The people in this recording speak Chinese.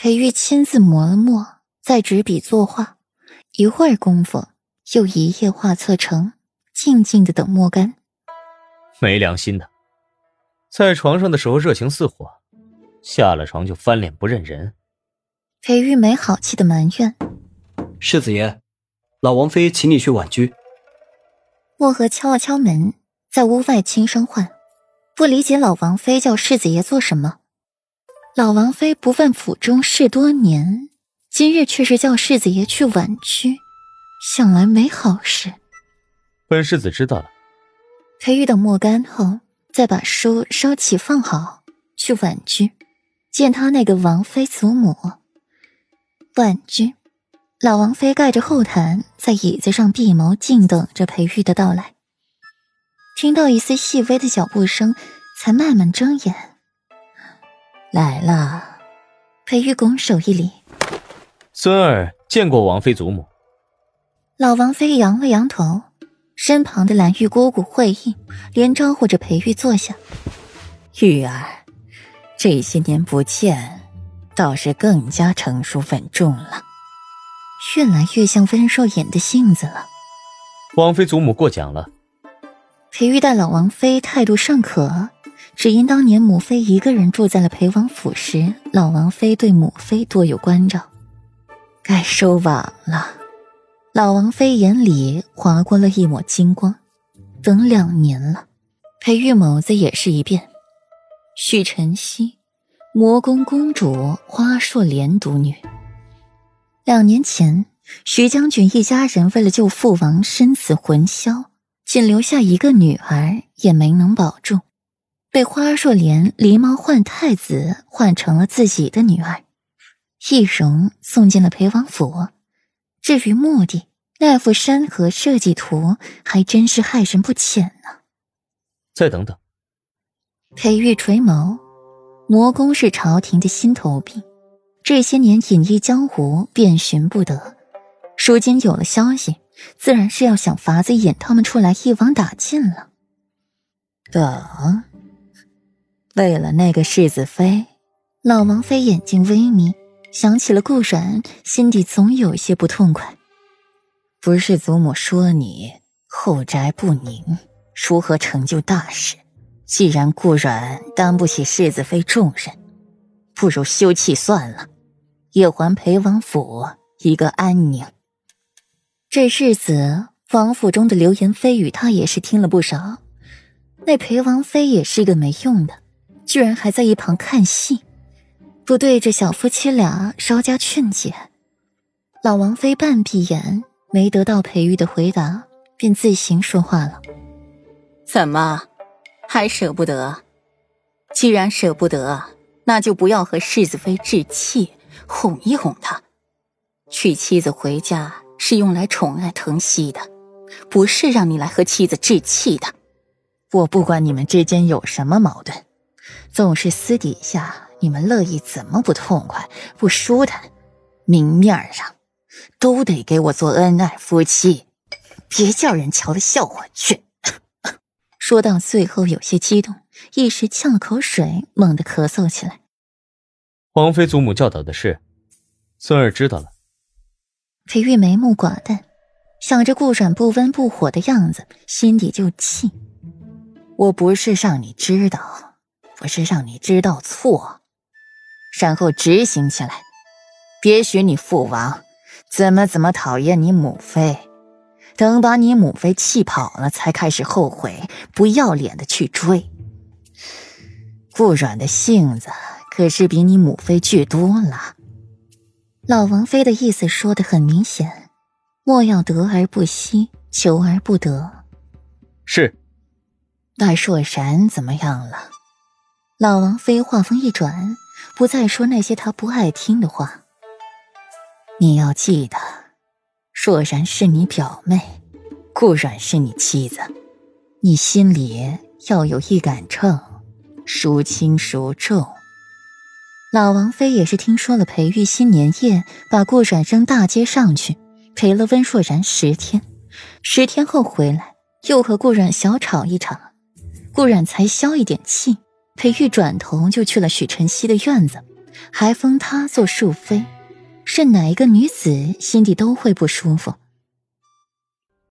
裴玉亲自磨了墨，再执笔作画，一会儿功夫，又一页画册成，静静的等墨干。没良心的，在床上的时候热情似火，下了床就翻脸不认人。裴玉没好气的埋怨：“世子爷，老王妃请你去婉居。”墨荷敲了敲门，在屋外轻声唤：“不理解老王妃叫世子爷做什么？”老王妃不问府中事多年，今日却是叫世子爷去婉居，想来没好事。本世子知道了。裴玉等墨干后，再把书收起放好，去婉居见他那个王妃祖母。婉居，老王妃盖着后毯，在椅子上闭眸静等着裴玉的到来。听到一丝细微的脚步声，才慢慢睁眼。来了，裴玉拱手一礼：“孙儿见过王妃祖母。”老王妃扬了扬头，身旁的蓝玉姑姑会意，连招呼着裴玉坐下。玉儿，这些年不见，倒是更加成熟稳重了，越来越像温若隐的性子了。王妃祖母过奖了。裴玉待老王妃态度尚可。只因当年母妃一个人住在了裴王府时，老王妃对母妃多有关照，该收网了。老王妃眼里划过了一抹金光。等两年了，裴玉眸子也是一变。许晨曦，魔宫公主花硕莲独女。两年前，徐将军一家人为了救父王，身死魂消，仅留下一个女儿，也没能保住。被花若莲狸猫换太子换成了自己的女儿，易容送进了裴王府。至于目的，那幅山河设计图还真是害人不浅呢。再等等。裴玉垂眸，魔宫是朝廷的心头病，这些年隐逸江湖，遍寻不得。如今有了消息，自然是要想法子引他们出来一网打尽了。等。为了那个世子妃，老王妃眼睛微眯，想起了顾阮，心底总有些不痛快。不是祖母说你后宅不宁，如何成就大事？既然顾阮担不起世子妃重任，不如休弃算了，也还裴王府一个安宁。这日子，王府中的流言蜚语，他也是听了不少。那裴王妃也是一个没用的。居然还在一旁看戏，不对着小夫妻俩稍加劝解。老王妃半闭眼，没得到裴玉的回答，便自行说话了：“怎么，还舍不得？既然舍不得，那就不要和世子妃置气，哄一哄她。娶妻子回家是用来宠爱疼惜的，不是让你来和妻子置气的。我不管你们之间有什么矛盾。”总是私底下，你们乐意怎么不痛快、不舒坦，明面上都得给我做恩爱夫妻，别叫人瞧了笑话去。说到最后，有些激动，一时呛了口水，猛地咳嗽起来。王妃祖母教导的事，孙儿知道了。裴玉眉目寡淡，想着顾阮不温不火的样子，心底就气。我不是让你知道。不是让你知道错，然后执行起来，别许你父王怎么怎么讨厌你母妃，等把你母妃气跑了，才开始后悔，不要脸的去追。顾软的性子可是比你母妃倔多了。老王妃的意思说的很明显，莫要得而不惜，求而不得。是。那硕然怎么样了？老王妃话锋一转，不再说那些他不爱听的话。你要记得，若然是你表妹，顾然是你妻子，你心里要有一杆秤，孰轻孰重。老王妃也是听说了裴玉新年夜把顾阮扔大街上去，陪了温若然十天，十天后回来又和顾阮小吵一场，顾阮才消一点气。裴玉转头就去了许晨曦的院子，还封她做庶妃，是哪一个女子心底都会不舒服。